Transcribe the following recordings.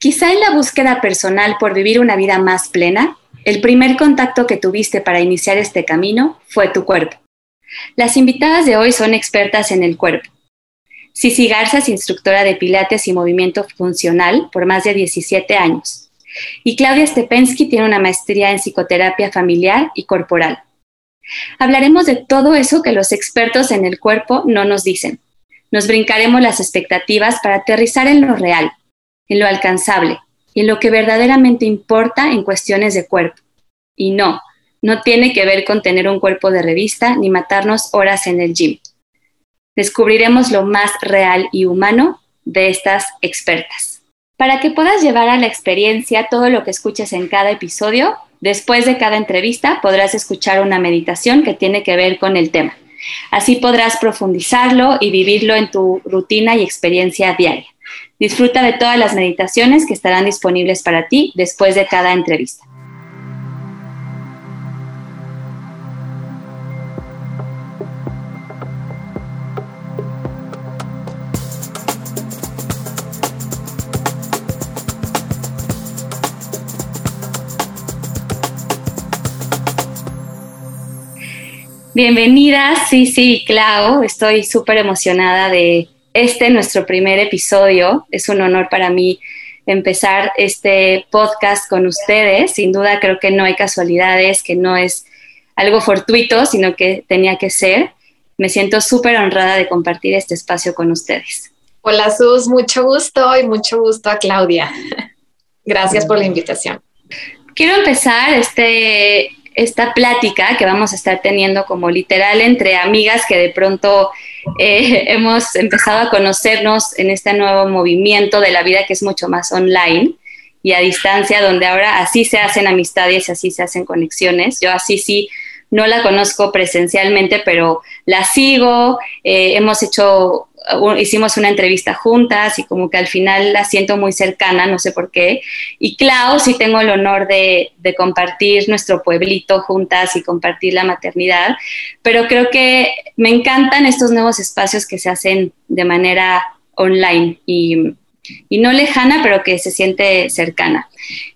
Quizá en la búsqueda personal por vivir una vida más plena, el primer contacto que tuviste para iniciar este camino fue tu cuerpo. Las invitadas de hoy son expertas en el cuerpo. Cici Garza es instructora de Pilates y movimiento funcional por más de 17 años. Y Claudia Stepensky tiene una maestría en psicoterapia familiar y corporal. Hablaremos de todo eso que los expertos en el cuerpo no nos dicen. Nos brincaremos las expectativas para aterrizar en lo real, en lo alcanzable y en lo que verdaderamente importa en cuestiones de cuerpo. Y no, no tiene que ver con tener un cuerpo de revista ni matarnos horas en el gym. Descubriremos lo más real y humano de estas expertas. Para que puedas llevar a la experiencia todo lo que escuches en cada episodio, después de cada entrevista podrás escuchar una meditación que tiene que ver con el tema. Así podrás profundizarlo y vivirlo en tu rutina y experiencia diaria. Disfruta de todas las meditaciones que estarán disponibles para ti después de cada entrevista. Bienvenidas, sí, sí, Clau. Estoy súper emocionada de este nuestro primer episodio. Es un honor para mí empezar este podcast con ustedes. Sin duda creo que no hay casualidades, que no es algo fortuito, sino que tenía que ser. Me siento súper honrada de compartir este espacio con ustedes. Hola Sus, mucho gusto y mucho gusto a Claudia. Gracias por la invitación. Quiero empezar este esta plática que vamos a estar teniendo como literal entre amigas que de pronto eh, hemos empezado a conocernos en este nuevo movimiento de la vida que es mucho más online y a distancia, donde ahora así se hacen amistades, así se hacen conexiones. Yo así sí no la conozco presencialmente, pero la sigo, eh, hemos hecho hicimos una entrevista juntas y como que al final la siento muy cercana, no sé por qué. Y Clau, sí tengo el honor de, compartir nuestro pueblito juntas y compartir la maternidad, pero creo que me encantan estos nuevos espacios que se hacen de manera online y, y no lejana, pero que se siente cercana.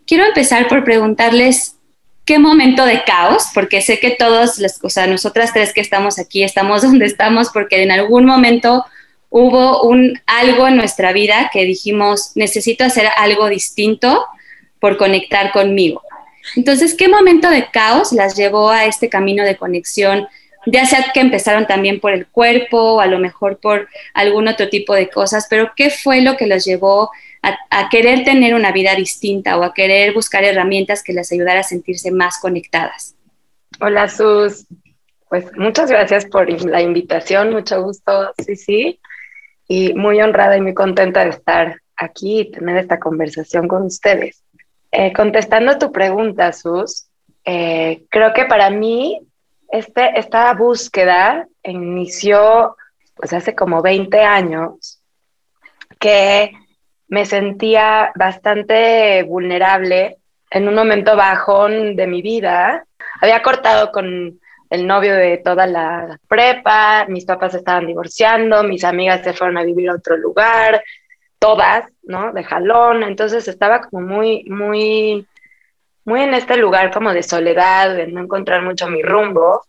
Quiero empezar por preguntarles qué momento de caos, porque sé que todos, o sea, nosotras tres que estamos aquí, estamos donde estamos porque en algún momento hubo un algo en nuestra vida que dijimos, necesito hacer algo distinto por conectar conmigo. Entonces, ¿qué momento de caos las llevó a este camino de conexión? Ya sea que empezaron también por el cuerpo, o a lo mejor por algún otro tipo de cosas, pero ¿qué fue lo que los llevó a, querer tener una vida distinta o a querer buscar herramientas que les ayudara a sentirse más conectadas? Hola, Sus. Pues muchas gracias por la invitación, mucho gusto, sí, sí y muy honrada y muy contenta de estar aquí y tener esta conversación con ustedes. Eh, contestando tu pregunta, Sus, eh, creo que para mí este, esta búsqueda inició pues hace como 20 años que me sentía bastante vulnerable en un momento bajón de mi vida. Había cortado con el novio de toda la prepa, mis papás estaban divorciando, mis amigas se fueron a vivir a otro lugar, todas, ¿no? De jalón, entonces estaba como muy, muy, muy en este lugar como de soledad, de no encontrar mucho mi rumbo.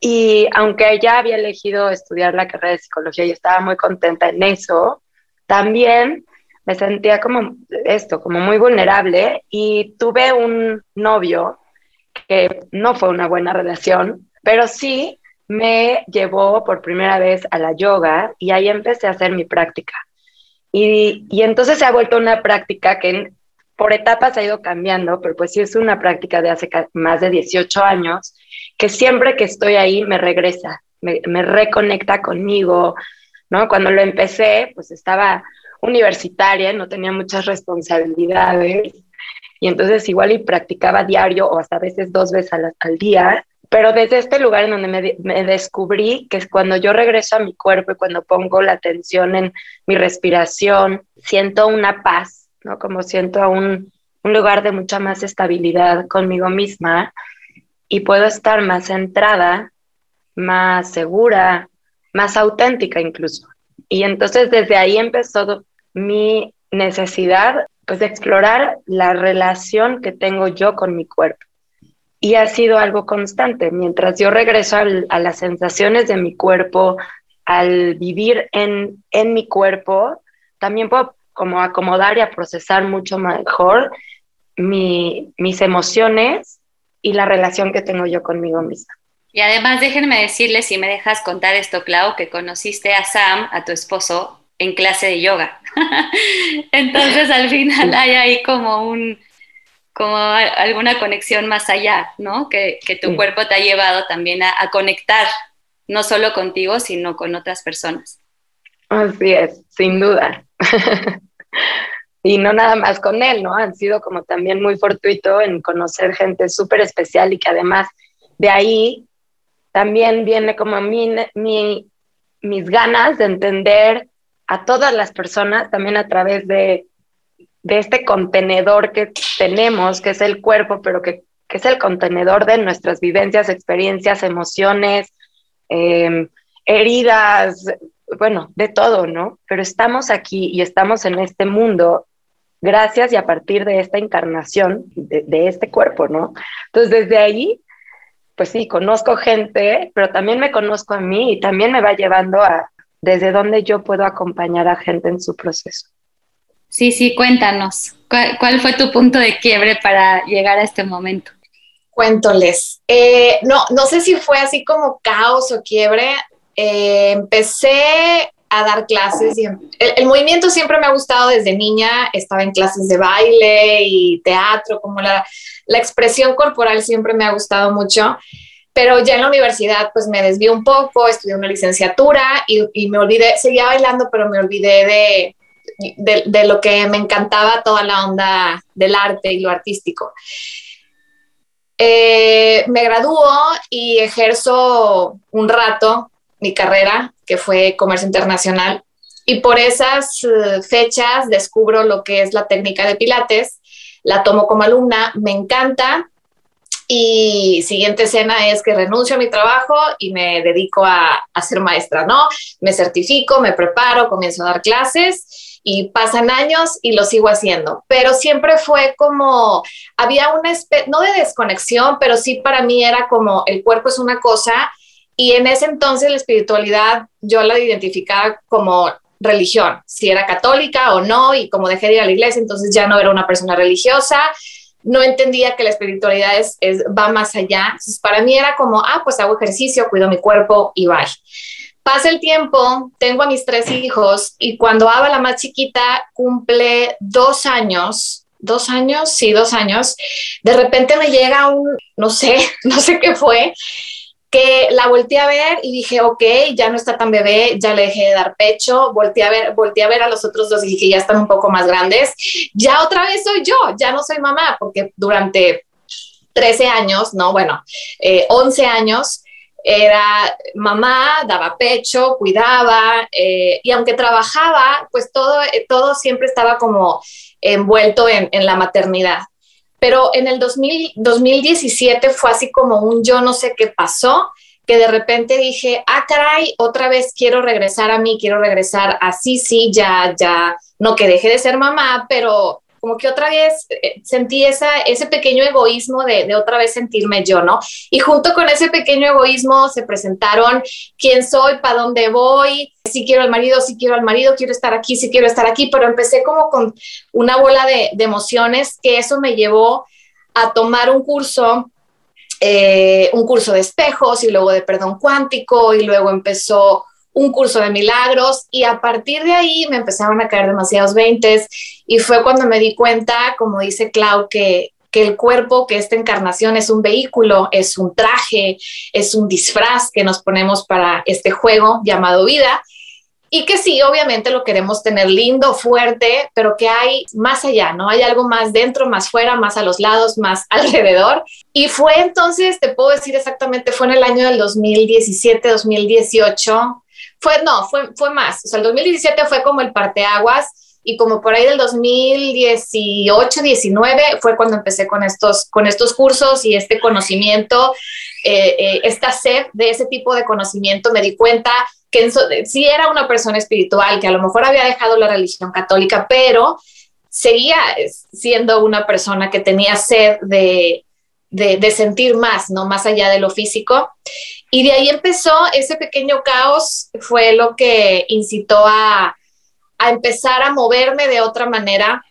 Y aunque ya había elegido estudiar la carrera de psicología y estaba muy contenta en eso, también me sentía como esto, como muy vulnerable y tuve un novio que no fue una buena relación, pero sí me llevó por primera vez a la yoga y ahí empecé a hacer mi práctica. Y, y entonces se ha vuelto una práctica que por etapas ha ido cambiando, pero pues sí es una práctica de hace más de 18 años, que siempre que estoy ahí me regresa, me, me reconecta conmigo, ¿no? Cuando lo empecé, pues estaba universitaria, no tenía muchas responsabilidades, y entonces igual y practicaba diario o hasta a veces dos veces al, día, pero desde este lugar en donde me, descubrí que es cuando yo regreso a mi cuerpo y cuando pongo la atención en mi respiración, siento una paz, ¿no? Como siento un, un lugar de mucha más estabilidad conmigo misma y puedo estar más centrada, más segura, más auténtica incluso. Y entonces desde ahí empezó mi necesidad pues explorar la relación que tengo yo con mi cuerpo. Y ha sido algo constante. Mientras yo regreso a las sensaciones de mi cuerpo, al vivir en, en mi cuerpo, también puedo como acomodar y a procesar mucho mejor mi, mis emociones y la relación que tengo yo conmigo misma. Y además déjenme decirles, si me dejas contar esto, Clau, que conociste a Sam, a tu esposo, en clase de yoga. Entonces al final hay ahí como un como alguna conexión más allá, ¿no? Que, que tu cuerpo te ha llevado también a, a, conectar, no solo contigo, sino con otras personas. Así es, sin duda. y no nada más con él, ¿no? Han sido como también muy fortuito en conocer gente súper especial y que además de ahí también viene como mi, mi, mis ganas de entender a todas las personas también a través de, de este contenedor que tenemos, que es el cuerpo, pero que, que es el contenedor de nuestras vivencias, experiencias, emociones, em, heridas, bueno, de todo, ¿no? Pero estamos aquí y estamos en este mundo gracias y a partir de esta encarnación de, de este cuerpo, ¿no? Entonces, desde ahí pues sí, conozco gente, pero también me conozco a mí y también me va llevando a desde dónde yo puedo acompañar a gente en su proceso. Sí, sí, cuéntanos, ¿cuál, fue tu punto de quiebre para llegar a este momento? Cuéntoles. Eh, no, no sé si fue así como caos o quiebre. Eh, empecé a dar clases. Y el, movimiento siempre me ha gustado desde niña. Estaba en clases de baile y teatro, como la, la expresión corporal siempre me ha gustado mucho. Pero ya en la universidad, pues me desvié un poco, estudié una licenciatura y, y me olvidé, seguía bailando, pero me olvidé de, de, de, lo que me encantaba toda la onda del arte y lo artístico. Eh, me graduó y ejerzo un rato mi carrera, que fue comercio internacional. Y por esas uh, fechas descubro lo que es la técnica de Pilates, la tomo como alumna, me encanta. Y siguiente escena es que renuncio a mi trabajo y me dedico a, a ser maestra, ¿no? Me certifico, me preparo, comienzo a dar clases y pasan años y lo sigo haciendo, pero siempre fue como, había una especie, no de desconexión, pero sí para mí era como el cuerpo es una cosa y en ese entonces la espiritualidad yo la identificaba como religión, si era católica o no, y como dejé de ir a la iglesia, entonces ya no era una persona religiosa, no entendía que la espiritualidad es, va más allá. Entonces, para mí era como, ah, pues hago ejercicio, cuido mi cuerpo y bye. Pasa el tiempo, tengo a mis tres hijos y cuando Ava, la más chiquita, cumple dos años, dos años, sí, dos años, de repente me llega un, no sé, no sé qué fue, que la volteé a ver y dije, ok, ya no está tan bebé, ya le dejé de dar pecho, volteé a ver, volteé a ver a los otros dos y dije, ya están un poco más grandes, ya otra vez soy yo, ya no soy mamá, porque durante 13 años, no, bueno, 11 eh, años, era mamá, daba pecho, cuidaba, eh, y aunque trabajaba, pues todo, todo siempre estaba como envuelto en, en la maternidad. Pero en el 2000, 2017 fue así como un yo no sé qué pasó, que de repente dije, ah, caray, otra vez quiero regresar a mí, quiero regresar así, sí, ya, ya, no que deje de ser mamá, pero como que otra vez eh, sentí esa, ese pequeño egoísmo de, de, otra vez sentirme yo, ¿no? Y junto con ese pequeño egoísmo se presentaron quién soy, para dónde voy, si quiero al marido, si quiero al marido, quiero estar aquí, si quiero estar aquí, pero empecé como con una bola de, emociones que eso me llevó a tomar un curso eh, un curso de espejos y luego de perdón cuántico y luego empezó un curso de milagros y a partir de ahí me empezaron a caer demasiados veintes y fue cuando me di cuenta, como dice Clau, que, que el cuerpo, que esta encarnación es un vehículo, es un traje, es un disfraz que nos ponemos para este juego llamado vida y que sí, obviamente lo queremos tener lindo, fuerte, pero que hay más allá, ¿no? Hay algo más dentro, más fuera, más a los lados, más alrededor. Y fue entonces, te puedo decir exactamente, fue en el año del 2017, 2018, fue, no, fue, fue más. O sea, el 2017 fue como el parteaguas y como por ahí del 2018, 19 fue cuando empecé con estos, con estos cursos y este conocimiento, eh, eh, esta sed de ese tipo de conocimiento. Me di cuenta que sí era una persona espiritual, que a lo mejor había dejado la religión católica, pero seguía siendo una persona que tenía sed de, de, sentir más, ¿no? Más allá de lo físico. Y de ahí empezó ese pequeño caos, fue lo que incitó a, a empezar a moverme de otra manera.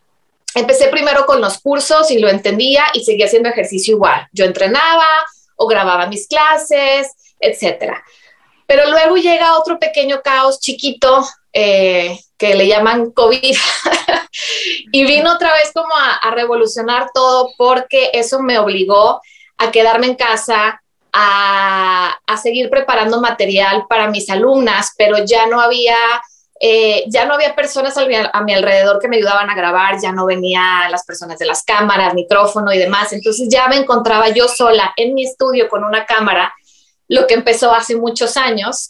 Empecé primero con los cursos y lo entendía y seguía haciendo ejercicio igual. Yo entrenaba o grababa mis clases, etcétera. Pero luego llega otro pequeño caos chiquito eh, que le llaman COVID y vino otra vez como a, revolucionar todo porque eso me obligó a quedarme en casa, a, seguir preparando material para mis alumnas, pero ya no había, eh, ya no había personas a mi, alrededor que me ayudaban a grabar, ya no venían las personas de las cámaras, micrófono y demás. Entonces ya me encontraba yo sola en mi estudio con una cámara, lo que empezó hace muchos años.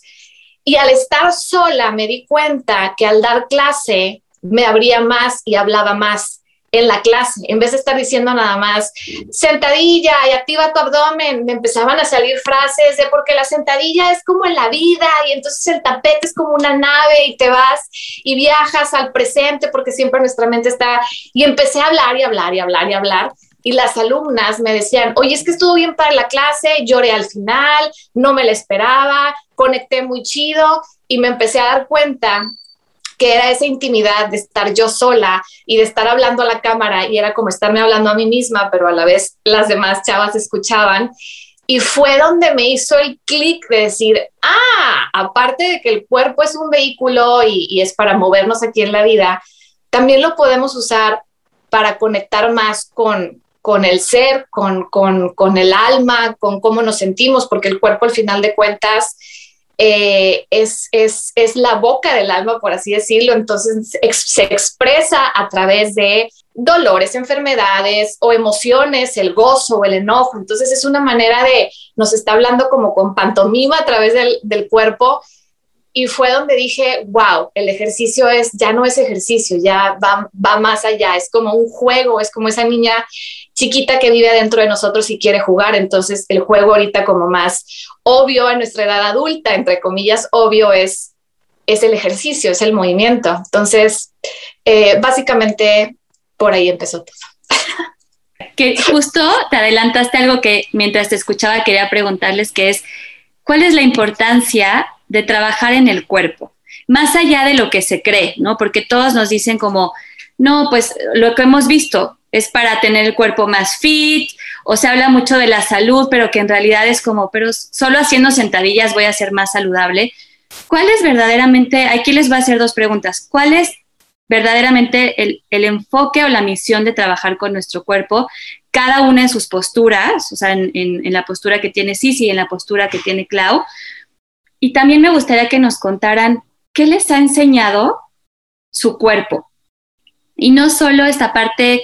Y al estar sola me di cuenta que al dar clase me abría más y hablaba más en la clase, en vez de estar diciendo nada más sentadilla y activa tu abdomen, me empezaban a salir frases de porque la sentadilla es como en la vida y entonces el tapete es como una nave y te vas y viajas al presente porque siempre nuestra mente está y empecé a hablar y hablar y hablar y hablar y las alumnas me decían, oye, es que estuvo bien para la clase, lloré al final, no me la esperaba, conecté muy chido y me empecé a dar cuenta que era esa intimidad de estar yo sola y de estar hablando a la cámara y era como estarme hablando a mí misma, pero a la vez las demás chavas escuchaban. Y fue donde me hizo el clic de decir, ah, aparte de que el cuerpo es un vehículo y, es para movernos aquí en la vida, también lo podemos usar para conectar más con, con el ser, con, con, con, el alma, con cómo nos sentimos, porque el cuerpo al final de cuentas eh, es, es, es, la boca del alma, por así decirlo, entonces se expresa a través de dolores, enfermedades o emociones, el gozo o el enojo. Entonces es una manera de, nos está hablando como con pantomima a través del, del cuerpo. Y fue donde dije, wow, el ejercicio es, ya no es ejercicio, ya va, va más allá, es como un juego, es como esa niña chiquita que vive dentro de nosotros y quiere jugar, entonces el juego ahorita como más obvio a nuestra edad adulta, entre comillas, obvio es, es el ejercicio, es el movimiento. Entonces, eh, básicamente por ahí empezó todo. Que justo te adelantaste algo que mientras te escuchaba quería preguntarles, que es, ¿cuál es la importancia de trabajar en el cuerpo, más allá de lo que se cree, ¿no? Porque todos nos dicen como, no, pues lo que hemos visto es para tener el cuerpo más fit, o se habla mucho de la salud, pero que en realidad es como, pero solo haciendo sentadillas voy a ser más saludable. ¿Cuál es verdaderamente, aquí les voy a hacer dos preguntas, cuál es verdaderamente el, enfoque o la misión de trabajar con nuestro cuerpo, cada una en sus posturas, o sea, en, en la postura que tiene Sisi y en la postura que tiene Clau, y también me gustaría que nos contaran qué les ha enseñado su cuerpo. Y no solo esta parte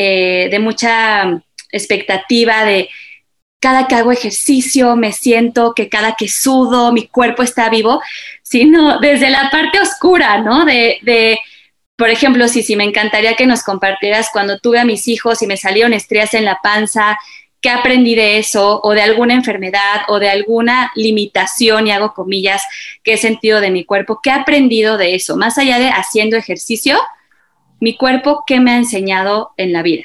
eh, de mucha expectativa de cada que hago ejercicio me siento que cada que sudo mi cuerpo está vivo, sino desde la parte oscura, ¿no? De, de por ejemplo, sí, sí, me encantaría que nos compartieras cuando tuve a mis hijos y me salieron estrías en la panza, qué aprendí de eso o de alguna enfermedad o de alguna limitación, y hago comillas, que he sentido de mi cuerpo, qué he aprendido de eso, más allá de haciendo ejercicio, mi cuerpo, ¿qué me ha enseñado en la vida?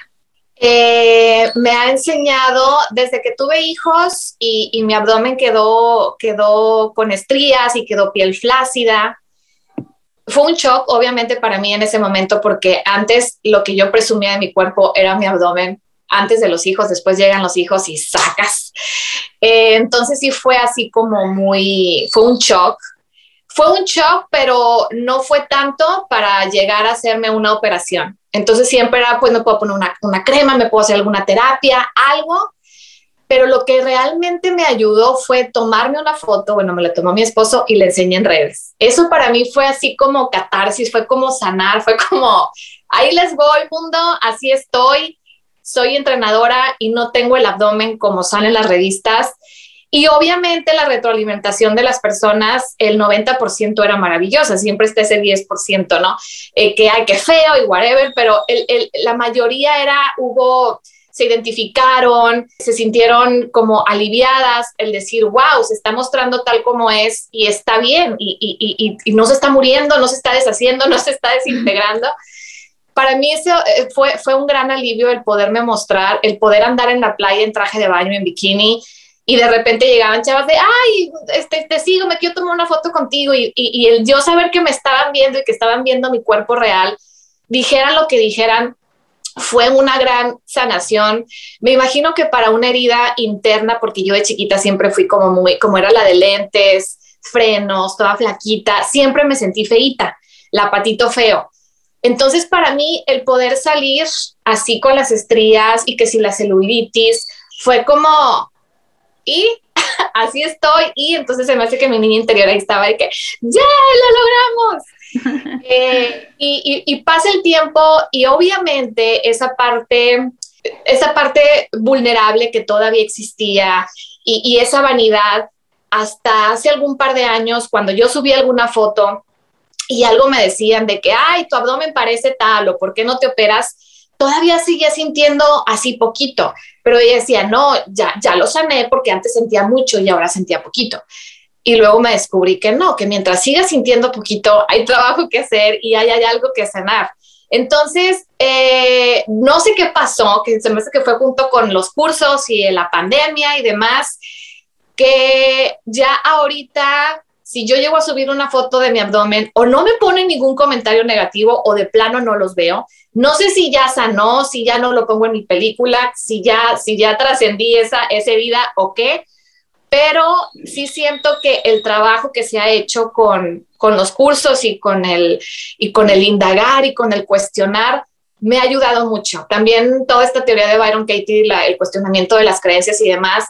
Eh, me ha enseñado desde que tuve hijos y, mi abdomen quedó, quedó con estrías y quedó piel flácida. Fue un shock, obviamente, para mí en ese momento, porque antes lo que yo presumía de mi cuerpo era mi abdomen antes de los hijos, después llegan los hijos y sacas. Eh, entonces sí fue así como muy, fue un shock. Fue un shock, pero no fue tanto para llegar a hacerme una operación. Entonces siempre era, pues me puedo poner una, una crema, me puedo hacer alguna terapia, algo, pero lo que realmente me ayudó fue tomarme una foto, bueno, me la tomó mi esposo y le enseñé en redes. Eso para mí fue así como catarsis, fue como sanar, fue como, ahí les voy, mundo, así estoy, soy entrenadora y no tengo el abdomen como salen las revistas. Y obviamente la retroalimentación de las personas, el 90% era maravillosa, siempre está ese 10%, ¿no? Eh, que hay que feo y whatever, pero la mayoría era, hubo, se identificaron, se sintieron como aliviadas, el decir, wow, se está mostrando tal como es y está bien y, y no se está muriendo, no se está deshaciendo, no se está desintegrando. para mí ese eh, fue, fue un gran alivio el poderme mostrar, el poder andar en la playa en traje de baño, en bikini, y de repente llegaban chavas de, ay, este, te sigo, me quiero tomar una foto contigo, y, y, y el yo saber que me estaban viendo y que estaban viendo mi cuerpo real, dijeran lo que dijeran, fue una gran sanación. Me imagino que para una herida interna, porque yo de chiquita siempre fui como muy, como era la de lentes, frenos, toda flaquita, siempre me sentí feita, la patito feo. Entonces, para mí, el poder salir así con las estrías y que si la celulitis fue como, y así estoy, y entonces se me hace que mi niña interior ahí estaba de que, ya lo logramos. Eh, y, y, pasa el tiempo y obviamente esa parte, esa parte vulnerable que todavía existía y, y esa vanidad, hasta hace algún par de años, cuando yo subí alguna foto y algo me decían de que, ay, tu abdomen parece tal o por qué no te operas, todavía seguía sintiendo así poquito, pero ella decía, no, ya, ya lo sané porque antes sentía mucho y ahora sentía poquito. Y luego me descubrí que no, que mientras siga sintiendo poquito, hay trabajo que hacer y hay, hay algo que sanar. Entonces, eh, no sé qué pasó, que se me hace que fue junto con los cursos y la pandemia y demás, que ya ahorita, si yo llego a subir una foto de mi abdomen o no me pone ningún comentario negativo o de plano no los veo, no sé si ya sanó, si ya no lo pongo en mi película, si ya, si ya trascendí esa, esa vida o qué, pero sí siento que el trabajo que se ha hecho con, con los cursos y con, el, y con el indagar y con el cuestionar me ha ayudado mucho. También toda esta teoría de Byron Katie, la, el cuestionamiento de las creencias y demás,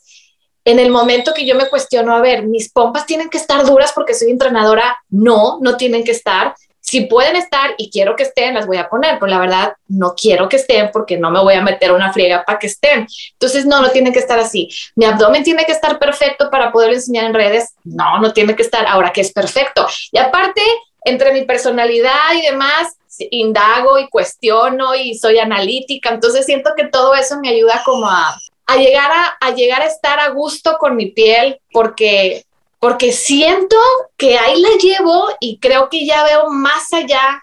en el momento que yo me cuestiono, a ver, mis pompas tienen que estar duras porque soy entrenadora, no, no tienen que estar si pueden estar y quiero que estén, las voy a poner, pero la verdad no quiero que estén porque no me voy a meter una friega para que estén. Entonces, no, no tiene que estar así. Mi abdomen tiene que estar perfecto para poder enseñar en redes. No, no tiene que estar ahora que es perfecto. Y aparte, entre mi personalidad y demás, indago y cuestiono y soy analítica. Entonces, siento que todo eso me ayuda como a, a llegar a, a llegar a estar a gusto con mi piel porque porque siento que ahí la llevo y creo que ya veo más allá,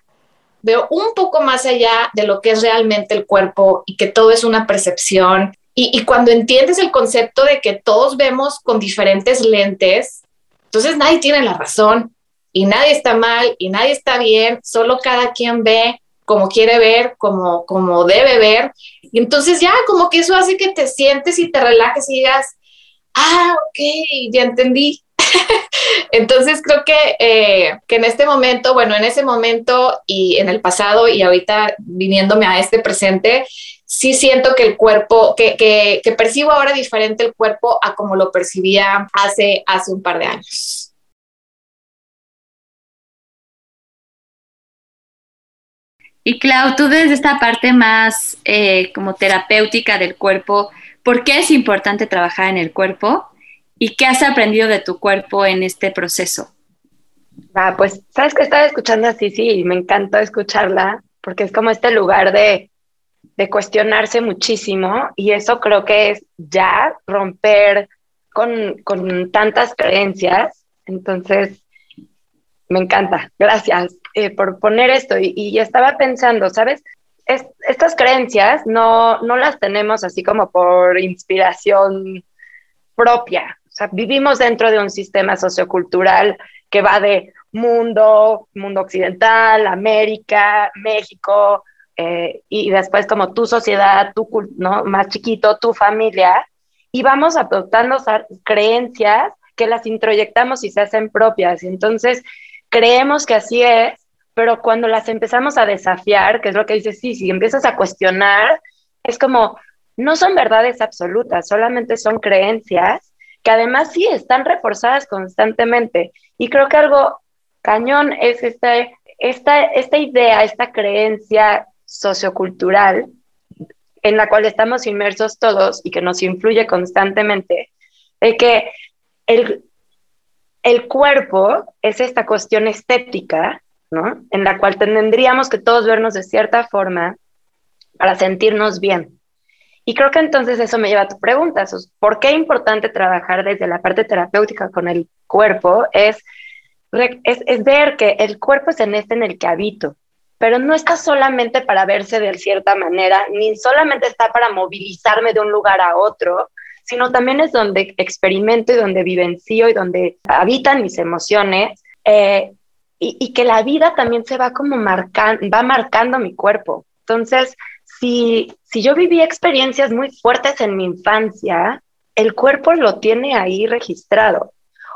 veo un poco más allá de lo que es realmente el cuerpo y que todo es una percepción. Y, cuando entiendes el concepto de que todos vemos con diferentes lentes, entonces nadie tiene la razón y nadie está mal y nadie está bien, solo cada quien ve como quiere ver, como, como debe ver. Y entonces ya como que eso hace que te sientes y te relajes y digas, ah, ok, ya entendí, Entonces creo que, eh, que en este momento, bueno, en ese momento y en el pasado y ahorita viniéndome a este presente, sí siento que el cuerpo, que, que, que, percibo ahora diferente el cuerpo a como lo percibía hace, hace un par de años. Y Clau, tú desde esta parte más eh, como terapéutica del cuerpo, ¿por qué es importante trabajar en el cuerpo? ¿Y qué has aprendido de tu cuerpo en este proceso? Ah, pues, sabes que estaba escuchando así, sí, y me encantó escucharla, porque es como este lugar de, de cuestionarse muchísimo, y eso creo que es ya romper con, con tantas creencias. Entonces, me encanta. Gracias eh, por poner esto. Y, y, estaba pensando, ¿sabes? Es, estas creencias no, no las tenemos así como por inspiración propia vivimos dentro de un sistema sociocultural que va de mundo, mundo occidental, América, México, eh, y después como tu sociedad, tu ¿no? más chiquito, tu familia, y vamos adoptando creencias que las introyectamos y se hacen propias. Entonces creemos que así es, pero cuando las empezamos a desafiar, que es lo que dices, sí, si empiezas a cuestionar, es como, no son verdades absolutas, solamente son creencias que además sí están reforzadas constantemente. Y creo que algo cañón es esta, esta, esta idea, esta creencia sociocultural en la cual estamos inmersos todos y que nos influye constantemente, de que el, el cuerpo es esta cuestión estética, ¿no? En la cual tendríamos que todos vernos de cierta forma para sentirnos bien. Y creo que entonces eso me lleva a tu pregunta, ¿por qué es importante trabajar desde la parte terapéutica con el cuerpo? Es, es, ver que el cuerpo es en este en el que habito. pero no está solamente para verse de cierta manera, ni solamente está para movilizarme de un lugar a otro, sino también es donde experimento y donde vivencio y donde habitan mis emociones. Eh, y, que la vida también se va como marcando, va marcando mi cuerpo. Entonces, si, si yo viví experiencias muy fuertes en mi infancia, el cuerpo lo tiene ahí registrado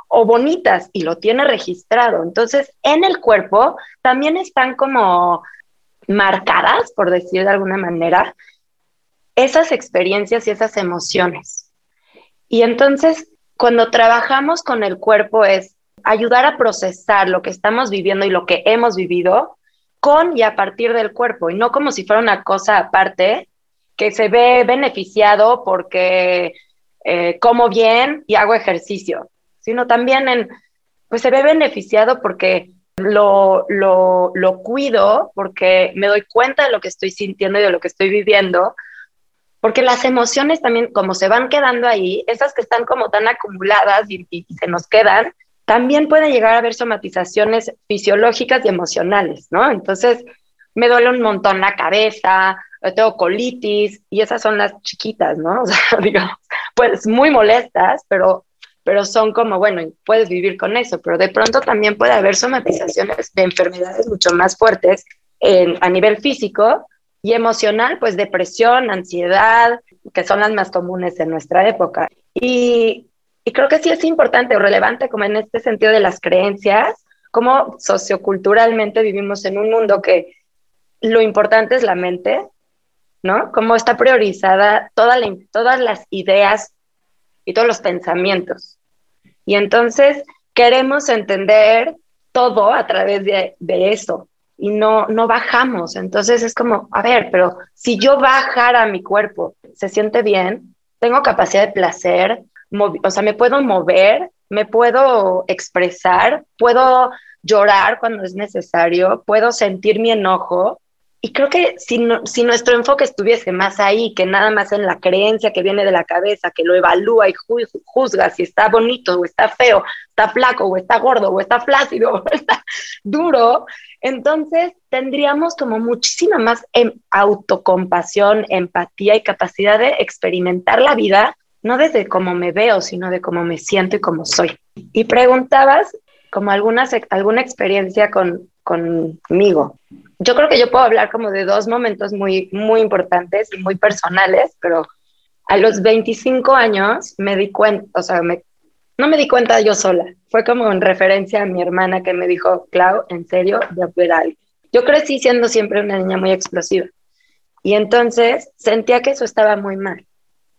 o bonitas y lo tiene registrado. Entonces, en el cuerpo también están como marcadas, por decir de alguna manera, esas experiencias y esas emociones. Y entonces, cuando trabajamos con el cuerpo es ayudar a procesar lo que estamos viviendo y lo que hemos vivido con y a partir del cuerpo, y no como si fuera una cosa aparte que se ve beneficiado porque eh, como bien y hago ejercicio, sino también en, pues se ve beneficiado porque lo, lo, lo cuido, porque me doy cuenta de lo que estoy sintiendo y de lo que estoy viviendo, porque las emociones también, como se van quedando ahí, esas que están como tan acumuladas y, y, se nos quedan, también pueden llegar a haber somatizaciones fisiológicas y emocionales, ¿no? Entonces, me duele un montón la cabeza, tengo colitis, y esas son las chiquitas, ¿no? O sea, digamos, pues muy molestas, pero pero son como, bueno, puedes vivir con eso, pero de pronto también puede haber somatizaciones de enfermedades mucho más fuertes en, a nivel físico y emocional, pues depresión, ansiedad, que son las más comunes en nuestra época. Y, y creo que sí es importante o relevante como en este sentido de las creencias, como socioculturalmente vivimos en un mundo que lo importante es la mente, ¿no? Cómo está priorizada toda la, todas las ideas y todos los pensamientos. Y entonces queremos entender todo a través de, eso y no, no bajamos. Entonces es como, a ver, pero si yo bajara mi cuerpo, se siente bien, tengo capacidad de placer, o sea, me puedo mover, me puedo expresar, puedo llorar cuando es necesario, puedo sentir mi enojo, y creo que si, si nuestro enfoque estuviese más ahí, que nada más en la creencia que viene de la cabeza, que lo evalúa y juzga si está bonito o está feo, está flaco o está gordo o está flácido o está duro, entonces tendríamos como muchísima más em, autocompasión, empatía y capacidad de experimentar la vida, no desde cómo me veo, sino de cómo me siento y cómo soy. Y preguntabas como alguna, alguna experiencia con, conmigo. Yo creo que yo puedo hablar como de dos momentos muy, muy importantes y muy personales, pero a los 25 años me di cuenta, o sea, no me di cuenta yo sola, fue como en referencia a mi hermana que me dijo, Clau, en serio, de ver algo. Yo crecí siendo siempre una niña muy explosiva y entonces sentía que eso estaba muy mal.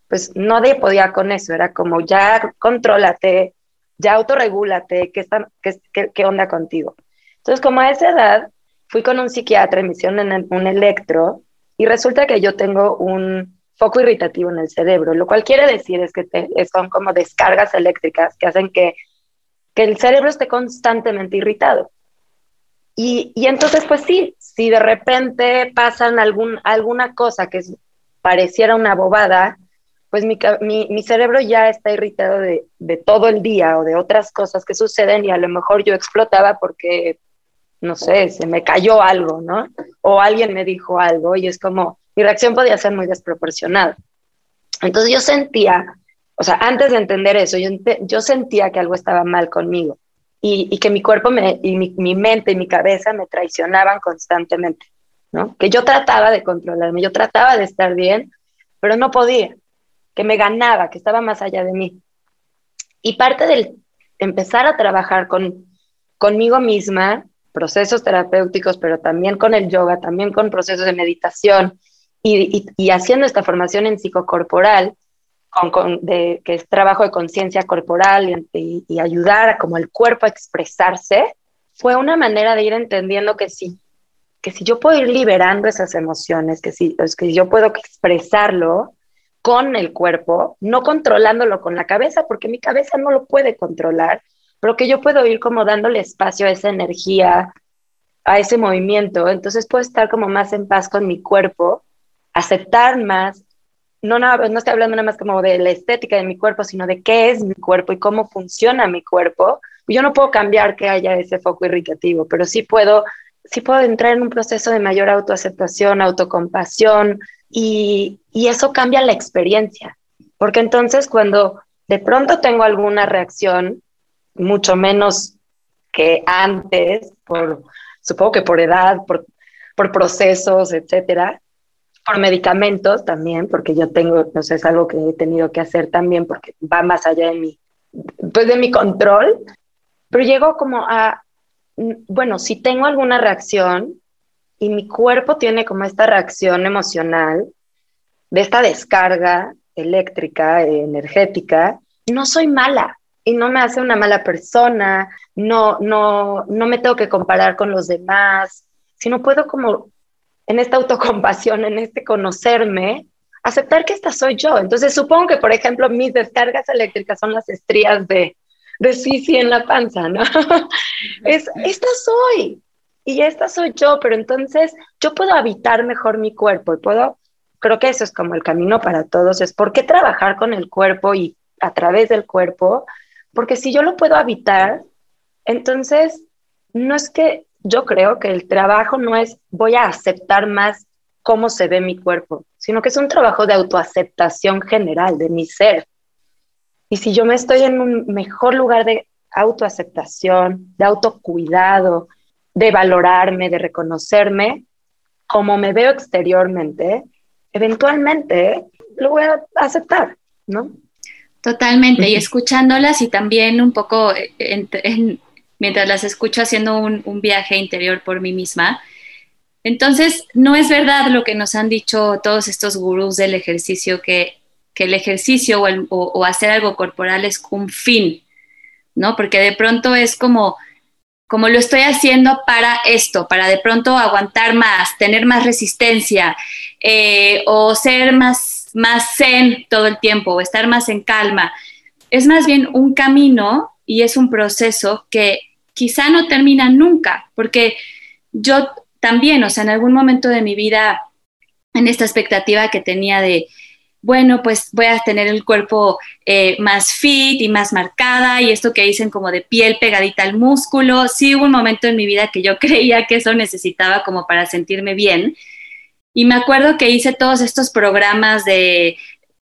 Pues no podía con eso, era como ya contrólate, ya autorregúlate, ¿qué, está, qué, qué onda contigo? Entonces, como a esa edad, fui con un psiquiatra, me hicieron un electro y resulta que yo tengo un foco irritativo en el cerebro, lo cual quiere decir es que son como descargas eléctricas que hacen que, que el cerebro esté constantemente irritado. Y, y, entonces, pues sí, si de repente pasan algún, alguna cosa que pareciera una bobada, pues mi, mi, mi, cerebro ya está irritado de, de todo el día o de otras cosas que suceden y a lo mejor yo explotaba porque no sé, se me cayó algo, ¿no? O alguien me dijo algo y es como, mi reacción podía ser muy desproporcionada. Entonces yo sentía, o sea, antes de entender eso, yo, yo sentía que algo estaba mal conmigo y, y que mi cuerpo me, y mi, mi, mente y mi cabeza me traicionaban constantemente, ¿no? Que yo trataba de controlarme, yo trataba de estar bien, pero no podía, que me ganaba, que estaba más allá de mí. Y parte del empezar a trabajar con, conmigo misma procesos terapéuticos, pero también con el yoga, también con procesos de meditación y, haciendo esta formación en psicocorporal, con, con de, que es trabajo de conciencia corporal y, y, ayudar como el cuerpo a expresarse, fue una manera de ir entendiendo que sí, que si yo puedo ir liberando esas emociones, que si, es que yo puedo expresarlo con el cuerpo, no controlándolo con la cabeza, porque mi cabeza no lo puede controlar, pero que yo puedo ir como dándole espacio a esa energía, a ese movimiento, entonces puedo estar como más en paz con mi cuerpo, aceptar más, no, no, no estoy hablando nada más como de la estética de mi cuerpo, sino de qué es mi cuerpo y cómo funciona mi cuerpo. Yo no puedo cambiar que haya ese foco irritativo, pero sí puedo sí puedo entrar en un proceso de mayor autoaceptación, autocompasión y, eso cambia la experiencia. Porque entonces cuando de pronto tengo alguna reacción, mucho menos que antes, por, supongo que por edad, por, por procesos, etcétera, por medicamentos también, porque yo tengo, no sé, es algo que he tenido que hacer también porque va más allá de mi, pues de mi control, pero llego como a, bueno, si tengo alguna reacción y mi cuerpo tiene como esta reacción emocional, de esta descarga eléctrica, energética, no soy mala y no me hace una mala persona, no, no, no me tengo que comparar con los demás, sino puedo como en esta autocompasión, en este conocerme, aceptar que esta soy yo. Entonces supongo que, por ejemplo, mis descargas eléctricas son las estrías de, de sí en la panza, ¿no? es, esta soy y esta soy yo, pero entonces yo puedo habitar mejor mi cuerpo y puedo, creo que eso es como el camino para todos, es por qué trabajar con el cuerpo y a través del cuerpo, porque si yo lo puedo habitar, entonces no es que yo creo que el trabajo no es voy a aceptar más cómo se ve mi cuerpo, sino que es un trabajo de autoaceptación general de mi ser. Y si yo me estoy en un mejor lugar de autoaceptación, de autocuidado, de valorarme, de reconocerme, como me veo exteriormente, eventualmente lo voy a aceptar, ¿no? Totalmente, y escuchándolas y también un poco mientras las escucho haciendo un, viaje interior por mí misma. Entonces, no es verdad lo que nos han dicho todos estos gurús del ejercicio, que, el ejercicio o, hacer algo corporal es un fin, ¿no? Porque de pronto es como, como lo estoy haciendo para esto, para de pronto aguantar más, tener más resistencia eh, o ser más más zen todo el tiempo o estar más en calma. Es más bien un camino y es un proceso que quizá no termina nunca, porque yo también, o sea, en algún momento de mi vida, en esta expectativa que tenía de, bueno, pues voy a tener el cuerpo eh, más fit y más marcada y esto que dicen como de piel pegadita al músculo, sí hubo un momento en mi vida que yo creía que eso necesitaba como para sentirme bien y me acuerdo que hice todos estos programas de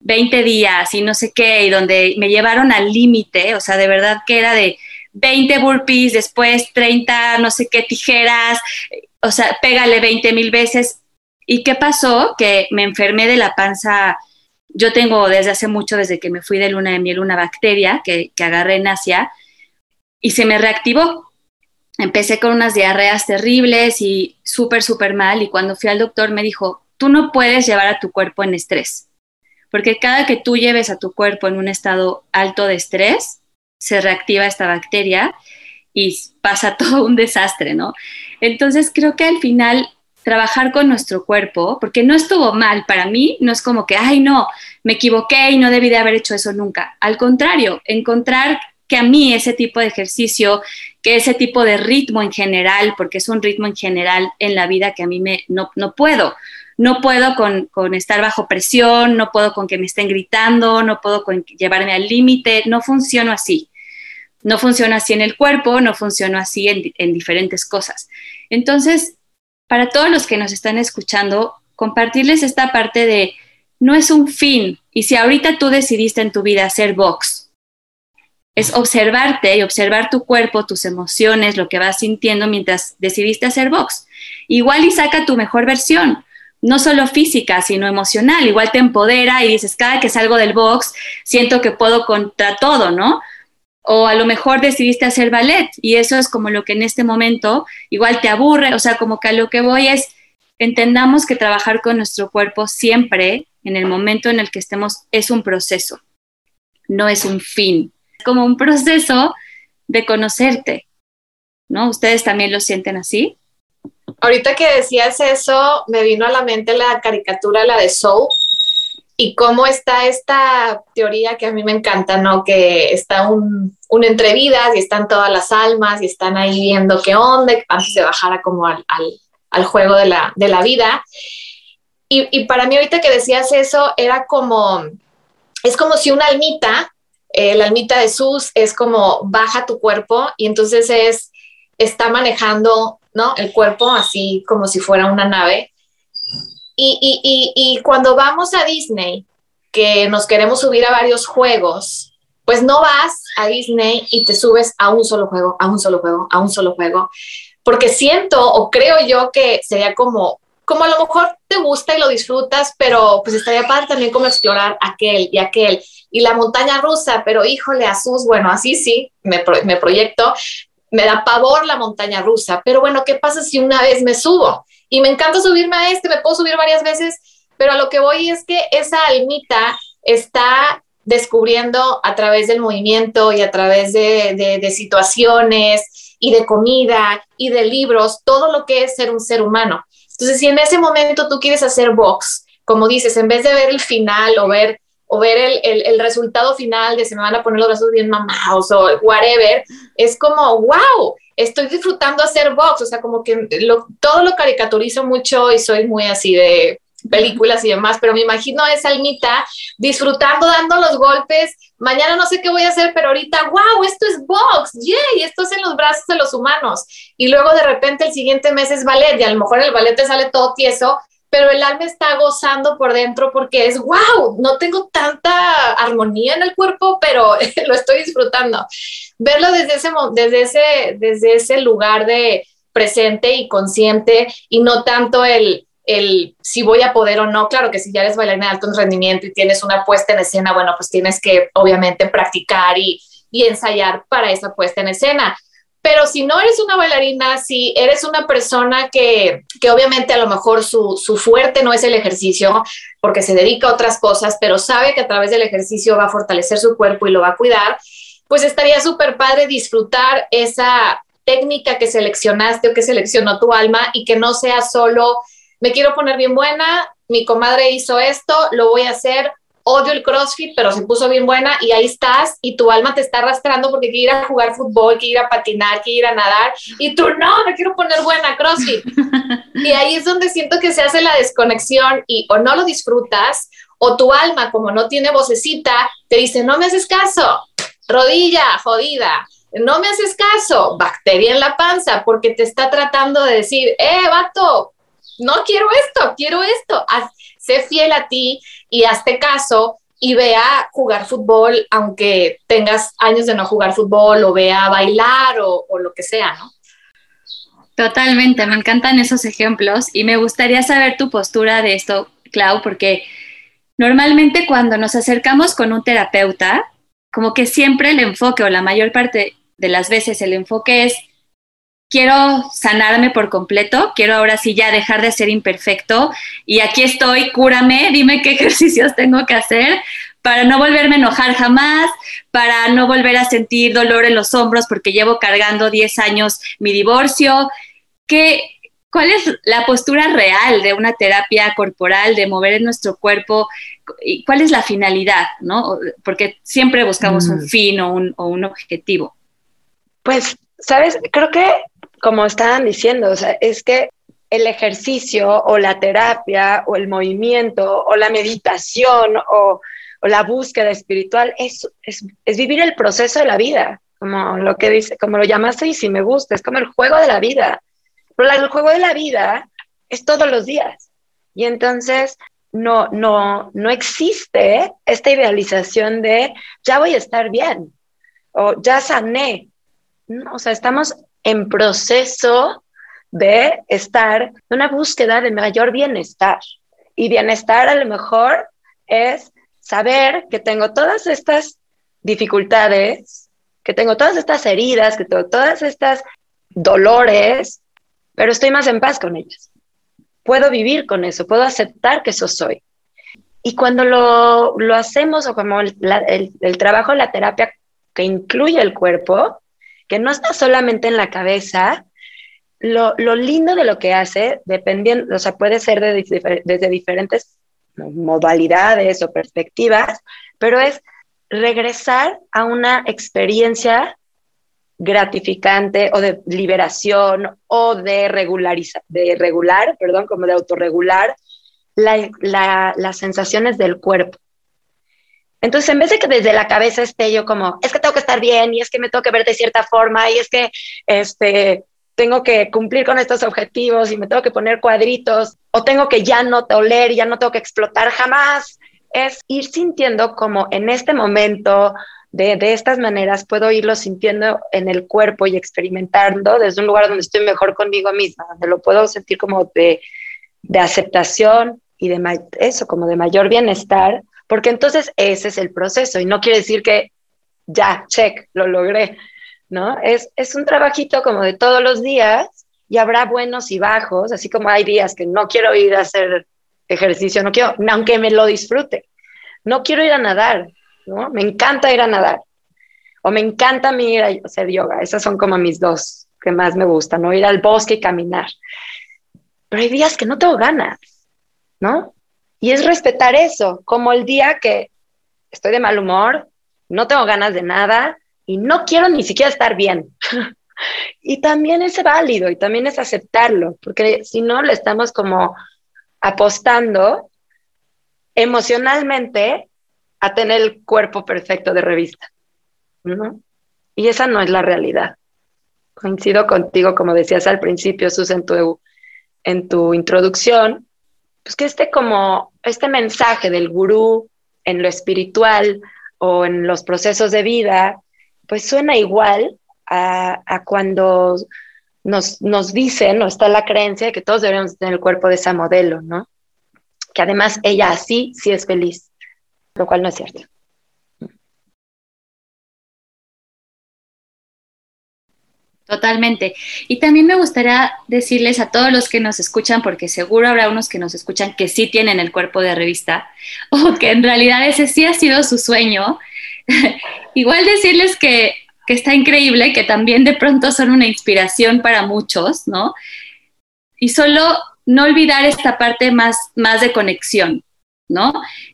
20 días y no sé qué, y donde me llevaron al límite, o sea, de verdad que era de 20 burpees, después 30, no sé qué, tijeras, o sea, pégale 20 mil veces. ¿Y qué pasó? Que me enfermé de la panza. Yo tengo desde hace mucho, desde que me fui de luna de miel, una bacteria que, que agarré en Asia y se me reactivó empecé con unas diarreas terribles y súper, súper mal. Y cuando fui al doctor me dijo, tú no puedes llevar a tu cuerpo en estrés, porque cada que tú lleves a tu cuerpo en un estado alto de estrés, se reactiva esta bacteria y pasa todo un desastre, ¿no? Entonces creo que al final trabajar con nuestro cuerpo, porque no estuvo mal para mí, no es como que, ay, no, me equivoqué y no debí de haber hecho eso nunca. Al contrario, encontrar que a mí ese tipo de ejercicio, que ese tipo de ritmo en general, porque es un ritmo en general en la vida que a mí me, no, no puedo. No puedo con, con, estar bajo presión, no puedo con que me estén gritando, no puedo con llevarme al límite, no funciono así. No funciona así en el cuerpo, no funciona así en, en diferentes cosas. Entonces, para todos los que nos están escuchando, compartirles esta parte de no es un fin. Y si ahorita tú decidiste en tu vida hacer box, es observarte y observar tu cuerpo, tus emociones, lo que vas sintiendo mientras decidiste hacer box. Igual y saca tu mejor versión, no solo física, sino emocional. Igual te empodera y dices, cada que salgo del box, siento que puedo contra todo, ¿no? O a lo mejor decidiste hacer ballet y eso es como lo que en este momento igual te aburre, o sea, como que a lo que voy es, entendamos que trabajar con nuestro cuerpo siempre, en el momento en el que estemos, es un proceso, no es un fin como un proceso de conocerte, ¿no? ¿Ustedes también lo sienten así? Ahorita que decías eso, me vino a la mente la caricatura, la de Soul, y cómo está esta teoría que a mí me encanta, ¿no? Que está un, un entre vidas y están todas las almas y están ahí viendo qué onda, antes de bajara como al, al, juego de la, de la vida. Y, y, para mí ahorita que decías eso, era como, es como si una almita eh, la almita de Sus es como baja tu cuerpo y entonces es, está manejando ¿no? El cuerpo así como si fuera una nave. Y, cuando vamos a Disney, que nos queremos subir a varios juegos, pues no vas a Disney y te subes a un solo juego, a un solo juego, a un solo juego, porque siento o creo yo que sería como, como a lo mejor te gusta y lo disfrutas, pero pues estaría padre también como explorar aquel y aquel y la montaña rusa, pero híjole, Asus, bueno, así sí, me, me proyecto, me da pavor la montaña rusa, pero bueno, ¿qué pasa si una vez me subo? Y me encanta subirme a este, me puedo subir varias veces, pero a lo que voy es que esa almita está descubriendo a través del movimiento y a través de, situaciones y de comida y de libros todo lo que es ser un ser humano. Entonces, si en ese momento tú quieres hacer box, como dices, en vez de ver el final o ver o ver el, resultado final de se me van a poner los brazos bien mamados o whatever, es como, wow, estoy disfrutando hacer box, o sea, como que todo lo caricaturizo mucho y soy muy así de, películas y demás, pero me imagino a esa almita disfrutando, dando los golpes. Mañana no sé qué voy a hacer, pero ahorita, wow, esto es box, yay, esto es en los brazos de los humanos. Y luego de repente el siguiente mes es ballet y a lo mejor el ballet te sale todo tieso, pero el alma está gozando por dentro porque es, wow, no tengo tanta armonía en el cuerpo, pero lo estoy disfrutando. Verlo desde ese, desde ese, desde ese lugar de presente y consciente y no tanto el el si voy a poder o no, claro que si ya eres bailarina de alto rendimiento y tienes una puesta en escena, bueno, pues tienes que obviamente practicar y, ensayar para esa puesta en escena. Pero si no eres una bailarina, si eres una persona que, obviamente a lo mejor su, su, fuerte no es el ejercicio, porque se dedica a otras cosas, pero sabe que a través del ejercicio va a fortalecer su cuerpo y lo va a cuidar, pues estaría súper padre disfrutar esa técnica que seleccionaste o que seleccionó tu alma y que no sea solo me quiero poner bien buena, mi comadre hizo esto, lo voy a hacer, odio el CrossFit, pero se puso bien buena y ahí estás y tu alma te está arrastrando porque quiere ir a jugar fútbol, quiere ir a patinar, quiere ir a nadar y tú no, me quiero poner buena CrossFit. y ahí es donde siento que se hace la desconexión y o no lo disfrutas o tu alma como no tiene vocecita te dice, no me haces caso, rodilla jodida. No me haces caso, bacteria en la panza, porque te está tratando de decir, eh, vato, no quiero esto, quiero esto. sé fiel a ti y hazte caso y vea jugar fútbol, aunque tengas años de no jugar fútbol, o vea bailar o, o lo que sea, ¿no? Totalmente, me encantan esos ejemplos y me gustaría saber tu postura de esto, Clau, porque normalmente cuando nos acercamos con un terapeuta, como que siempre el enfoque o la mayor parte de las veces el enfoque es quiero sanarme por completo, quiero ahora sí ya dejar de ser imperfecto y aquí estoy, cúrame, dime qué ejercicios tengo que hacer para no volverme a enojar jamás, para no volver a sentir dolor en los hombros porque llevo cargando 10 años mi divorcio. ¿Qué, ¿Cuál es la postura real de una terapia corporal, de mover en nuestro cuerpo? ¿Y ¿Cuál es la finalidad? ¿no? Porque siempre buscamos un mm. fin o un, o un objetivo. Pues, sabes, creo que como estaban diciendo, o sea, es que el ejercicio o la terapia o el movimiento o la meditación o, la búsqueda espiritual es, es, vivir el proceso de la vida, como lo que dice, como lo llamaste y si me gusta, es como el juego de la vida. Pero el juego de la vida es todos los días. Y entonces no, no, no existe esta idealización de ya voy a estar bien o ya sané. o sea, estamos en proceso de estar en una búsqueda de mayor bienestar. Y bienestar a lo mejor es saber que tengo todas estas dificultades, que tengo todas estas heridas, que tengo todas estas dolores, pero estoy más en paz con ellas. Puedo vivir con eso, puedo aceptar que eso soy. Y cuando lo, lo hacemos, o como el, el, el trabajo, la terapia que incluye el cuerpo, que no está solamente en la cabeza, lo, lindo de lo que hace, dependiendo, o sea, puede ser desde diferentes modalidades o perspectivas, pero es regresar a una experiencia gratificante o de liberación o de regularizar, de regular, perdón, como de autorregular las sensaciones del cuerpo. Entonces, en vez de que desde la cabeza esté yo como, es que tengo que estar bien y es que me tengo que ver de cierta forma y es que este, tengo que cumplir con estos objetivos y me tengo que poner cuadritos o tengo que ya no toler, ya no tengo que explotar jamás. Es ir sintiendo como en este momento, de, de, estas maneras, puedo irlo sintiendo en el cuerpo y experimentando desde un lugar donde estoy mejor conmigo misma, donde lo puedo sentir como de, de aceptación y de eso, como de mayor bienestar, porque entonces ese es el proceso y no quiere decir que ya, check, lo logré, ¿no? Es, es un trabajito como de todos los días y habrá buenos y bajos, así como hay días que no quiero ir a hacer ejercicio, no quiero, aunque me lo disfrute, no quiero ir a nadar, ¿no? Me encanta ir a nadar, o me encanta mí ir a hacer yoga, esas son como mis dos que más me gustan, ¿no? Ir al bosque y caminar. Pero hay días que no tengo ganas, ¿no? Y es respetar eso, como el día que estoy de mal humor, no tengo ganas de nada y no quiero ni siquiera estar bien. y también es válido y también es aceptarlo, porque si no le estamos como apostando emocionalmente a tener el cuerpo perfecto de revista. Y esa no es la realidad. Coincido contigo, como decías al principio, Sus, en tu, en tu introducción, pues que este como este mensaje del gurú en lo espiritual o en los procesos de vida, pues suena igual a, cuando nos, nos, dicen o está la creencia de que todos deberíamos tener el cuerpo de esa modelo, ¿no? Que además ella así sí es feliz, lo cual no es cierto. Totalmente. Y también me gustaría decirles a todos los que nos escuchan, porque seguro habrá unos que nos escuchan que sí tienen el cuerpo de revista, o que en realidad ese sí ha sido su sueño. Igual decirles que, que está increíble, que también de pronto son una inspiración para muchos, ¿no? Y solo no olvidar esta parte más, más de conexión, ¿no?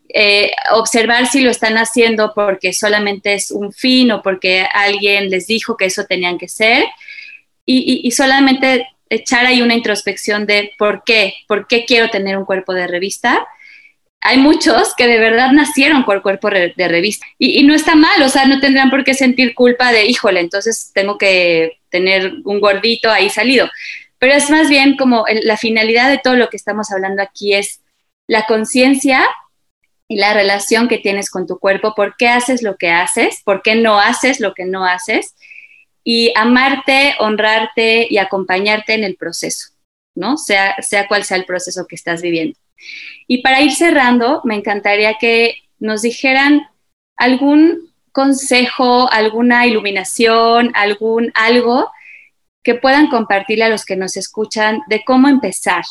Eh, observar si lo están haciendo porque solamente es un fin o porque alguien les dijo que eso tenían que ser y, solamente echar ahí una introspección de por qué, por qué quiero tener un cuerpo de revista. Hay muchos que de verdad nacieron con cuerpo de revista y, y no está mal, o sea, no tendrán por qué sentir culpa de, híjole, entonces tengo que tener un gordito ahí salido. Pero es más bien como la finalidad de todo lo que estamos hablando aquí es la conciencia y la relación que tienes con tu cuerpo, por qué haces lo que haces, por qué no haces lo que no haces, y amarte, honrarte y acompañarte en el proceso, ¿no? Sea, sea cual sea el proceso que estás viviendo. Y para ir cerrando, me encantaría que nos dijeran algún consejo, alguna iluminación, algún algo que puedan compartirle a los que nos escuchan de cómo empezar,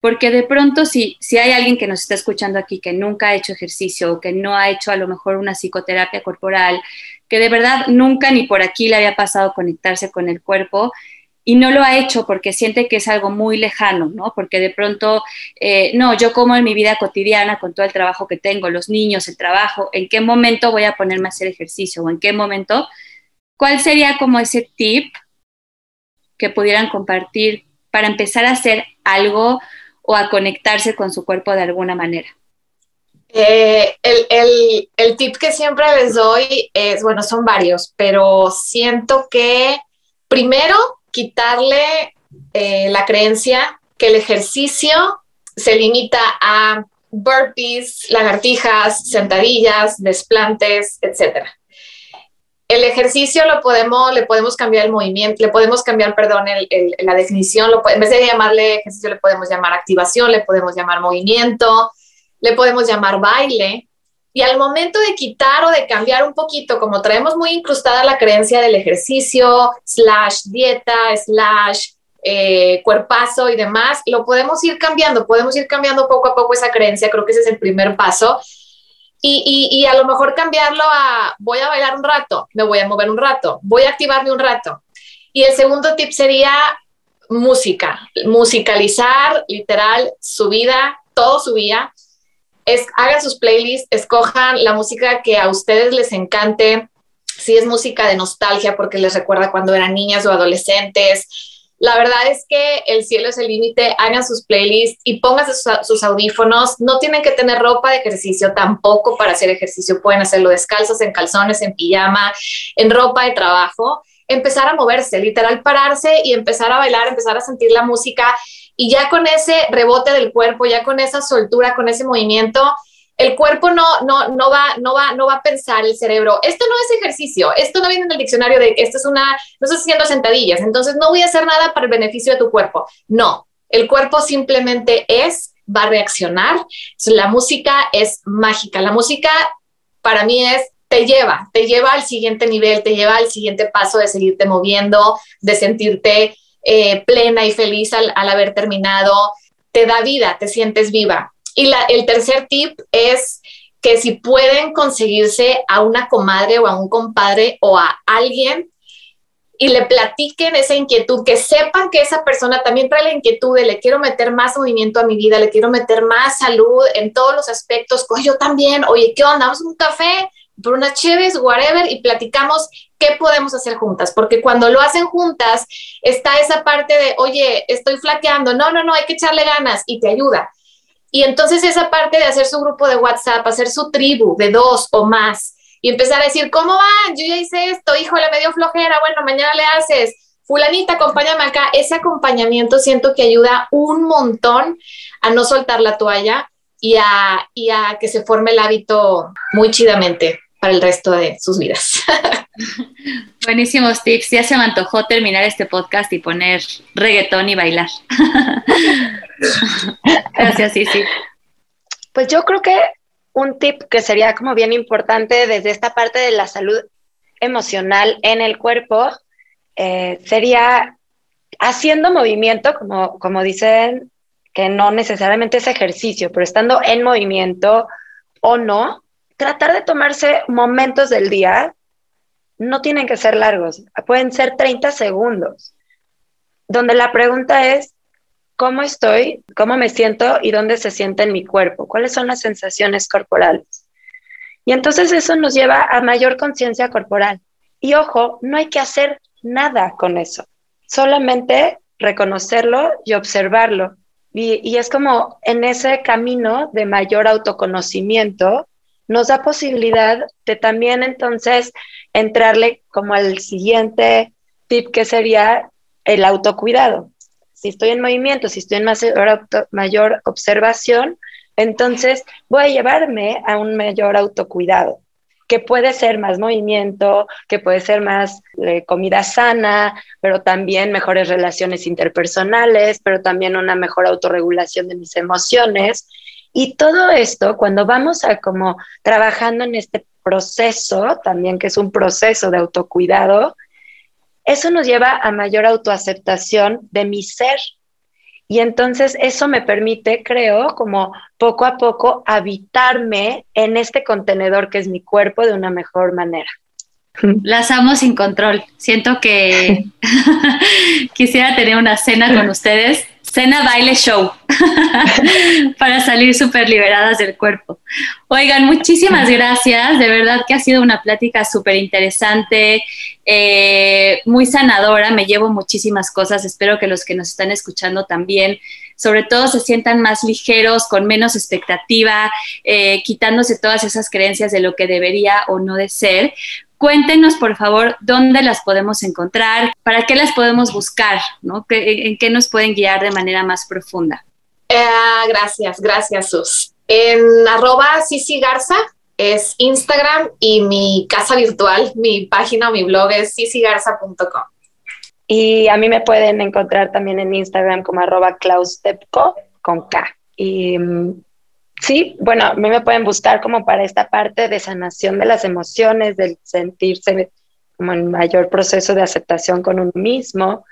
porque de pronto si, si hay alguien que nos está escuchando aquí que nunca ha hecho ejercicio o que no ha hecho a lo mejor una psicoterapia corporal, que de verdad nunca ni por aquí le había pasado conectarse con el cuerpo y no lo ha hecho porque siente que es algo muy lejano, ¿no? Porque de pronto, eh, no, yo como en mi vida cotidiana, con todo el trabajo que tengo, los niños, el trabajo, ¿en qué momento voy a ponerme a hacer ejercicio o en qué momento? ¿Cuál sería como ese tip que pudieran compartir para empezar a hacer algo o a conectarse con su cuerpo de alguna manera? Eh, el, tip que siempre les doy es, bueno, son varios, pero siento que primero quitarle eh, la creencia que el ejercicio se limita a burpees, lagartijas, sentadillas, desplantes, etcétera el ejercicio lo podemos, le podemos cambiar el movimiento, le podemos cambiar, perdón, la definición, en vez de llamarle ejercicio le podemos llamar activación, le podemos llamar movimiento, le podemos llamar baile. Y al momento de quitar o de cambiar un poquito, como traemos muy incrustada la creencia del ejercicio, slash dieta, slash eh, cuerpazo y demás, lo podemos ir cambiando, podemos ir cambiando poco a poco esa creencia, creo que ese es el primer paso y, a lo mejor cambiarlo a voy a bailar un rato, me voy a mover un rato, voy a activarme un rato. Y el segundo tip sería música, musicalizar literal su vida, todo su vida. Es, hagan sus playlists, escojan la música que a ustedes les encante, si es música de nostalgia porque les recuerda cuando eran niñas o adolescentes, la verdad es que el cielo es el límite, hagan sus playlists y pónganse sus, audífonos. No tienen que tener ropa de ejercicio tampoco para hacer ejercicio. Pueden hacerlo descalzos, en calzones, en pijama, en ropa de trabajo. empezar a moverse, literal pararse y empezar a bailar, empezar a sentir la música y ya con ese rebote del cuerpo, ya con esa soltura, con ese movimiento, el cuerpo no, no, no, va, no, va, no va a pensar el cerebro, esto no es ejercicio, esto no viene en el diccionario de esto es una, no estás haciendo sentadillas, entonces no voy a hacer nada para el beneficio de tu cuerpo. No, el cuerpo simplemente es, va a reaccionar. La música es mágica, la música para mí es te lleva, te lleva al siguiente nivel, te lleva al siguiente paso de seguirte moviendo, de sentirte eh, plena y feliz al, haber terminado, te da vida, te sientes viva. Y el tercer tip es que si pueden conseguirse a una comadre o a un compadre o a alguien y le platiquen esa inquietud, que sepan que esa persona también trae la inquietud de le quiero meter más movimiento a mi vida, le quiero meter más salud en todos los aspectos, yo también, oye, ¿qué onda? Vamos a un café, por unas chéves, whatever, y platicamos qué podemos hacer juntas, porque cuando lo hacen juntas está esa parte de, oye, estoy flaqueando, no, no, no, hay que echarle ganas y te ayuda. Y entonces esa parte de hacer su grupo de WhatsApp, hacer su tribu de dos o más y empezar a decir, ¿cómo van? Yo ya hice esto, híjole, me dio flojera, bueno, mañana le haces, fulanita, acompáñame acá. Ese acompañamiento siento que ayuda un montón a no soltar la toalla y a, y a que se forme el hábito muy chidamente para el resto de sus vidas. Buenísimos tips. Ya se me antojó terminar este podcast y poner reggaetón y bailar. Gracias, sí, sí. Pues yo creo que un tip que sería como bien importante desde esta parte de la salud emocional en el cuerpo eh, sería haciendo movimiento, como, como dicen, que no necesariamente es ejercicio, pero estando en movimiento o no, tratar de tomarse momentos del día, no tienen que ser largos, pueden ser 30 segundos, donde la pregunta es, ¿cómo estoy? ¿Cómo me siento? ¿Y dónde se siente en mi cuerpo? ¿Cuáles son las sensaciones corporales? Y entonces eso nos lleva a mayor conciencia corporal. Y ojo, no hay que hacer nada con eso, solamente reconocerlo y observarlo. Y, y es como en ese camino de mayor autoconocimiento, nos da posibilidad de también entonces entrarle como al siguiente tip que sería el autocuidado. Si estoy en movimiento, si estoy en mayor, mayor observación, entonces voy a llevarme a un mayor autocuidado, que puede ser más movimiento, que puede ser más eh, comida sana, pero también mejores relaciones interpersonales, pero también una mejor autorregulación de mis emociones y todo esto, cuando vamos a como trabajando en este proceso, también que es un proceso de autocuidado, eso nos lleva a mayor autoaceptación de mi ser. Y entonces eso me permite, creo, como poco a poco habitarme en este contenedor que es mi cuerpo de una mejor manera. Las amo sin control. Siento que quisiera tener una cena con ustedes cena, baile, show, para salir súper liberadas del cuerpo. Oigan, muchísimas gracias, de verdad que ha sido una plática súper interesante, eh, muy sanadora, me llevo muchísimas cosas, espero que los que nos están escuchando también sobre todo se sientan más ligeros, con menos expectativa, eh, quitándose todas esas creencias de lo que debería o no de ser, Cuéntenos, por favor, dónde las podemos encontrar, para qué las podemos buscar, ¿no? ¿En qué nos pueden guiar de manera más profunda? Eh, gracias, gracias, Sus. En arroba Cici Garza es Instagram y mi casa virtual, mi página mi blog es cicigarza.com. Y a mí me pueden encontrar también en Instagram como arroba claustepco con K. Y mm, Sí, bueno, a mí me pueden buscar como para esta parte de sanación de las emociones, del sentirse como en mayor proceso de aceptación con uno mismo.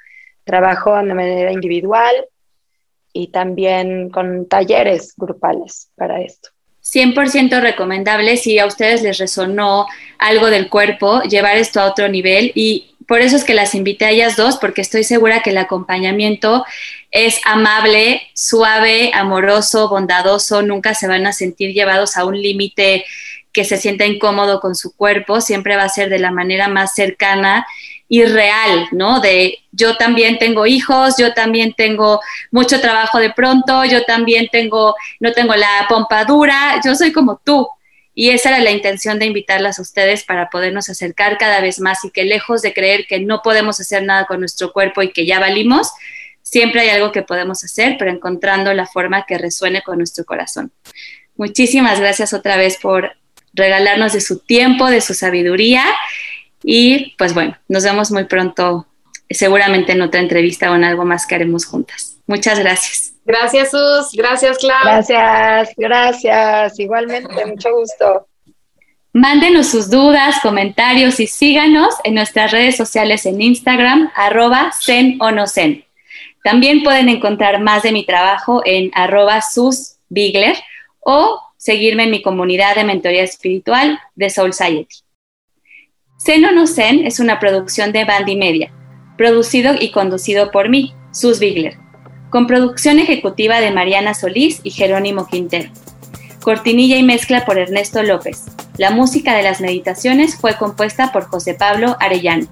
Trabajo de manera individual y también con talleres grupales para esto. 100% recomendable si a ustedes les resonó algo del cuerpo, llevar esto a otro nivel y por eso es que las invité a ellas dos, porque estoy segura que el acompañamiento es amable, suave, amoroso, bondadoso, nunca se van a sentir llevados a un límite que se sienta incómodo con su cuerpo, siempre va a ser de la manera más cercana y real, ¿no? De yo también tengo hijos, yo también tengo mucho trabajo de pronto, yo también tengo, no tengo la pompa dura, yo soy como tú Y esa era la intención de invitarlas a ustedes para podernos acercar cada vez más y que lejos de creer que no podemos hacer nada con nuestro cuerpo y que ya valimos, siempre hay algo que podemos hacer, pero encontrando la forma que resuene con nuestro corazón. Muchísimas gracias otra vez por regalarnos de su tiempo, de su sabiduría y pues bueno, nos vemos muy pronto, seguramente en otra entrevista o en algo más que haremos juntas. Muchas gracias. Gracias, Sus. Gracias, Clau. Gracias, gracias. Igualmente, mucho gusto. Mándenos sus dudas, comentarios y síganos en nuestras redes sociales en Instagram, arroba zen o no zen. También pueden encontrar más de mi trabajo en arroba susbigler o seguirme en mi comunidad de mentoría espiritual de Soul Society. Zen o no zen es una producción de Bandy Media, producido y conducido por mí, Sus Bigler con producción ejecutiva de Mariana Solís y Jerónimo Quintero. Cortinilla y mezcla por Ernesto López. La música de las meditaciones fue compuesta por José Pablo Arellano.